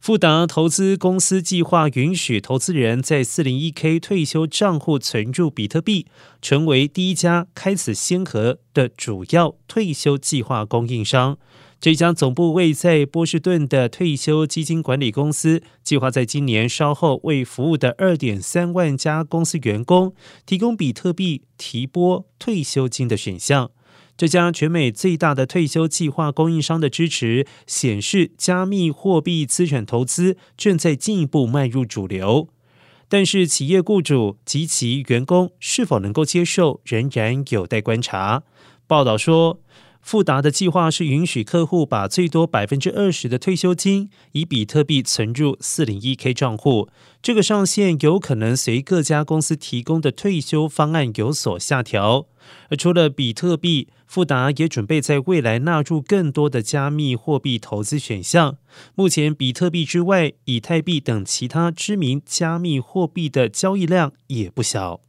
富达投资公司计划允许投资人在四零一 K 退休账户存入比特币，成为第一家开此先河的主要退休计划供应商。这家总部位在波士顿的退休基金管理公司，计划在今年稍后为服务的二点三万家公司员工提供比特币提拨退休金的选项。这家全美最大的退休计划供应商的支持显示，加密货币资产投资正在进一步迈入主流。但是，企业雇主及其员工是否能够接受，仍然有待观察。报道说。富达的计划是允许客户把最多百分之二十的退休金以比特币存入四零一 K 账户，这个上限有可能随各家公司提供的退休方案有所下调。而除了比特币，富达也准备在未来纳入更多的加密货币投资选项。目前，比特币之外，以太币等其他知名加密货币的交易量也不小。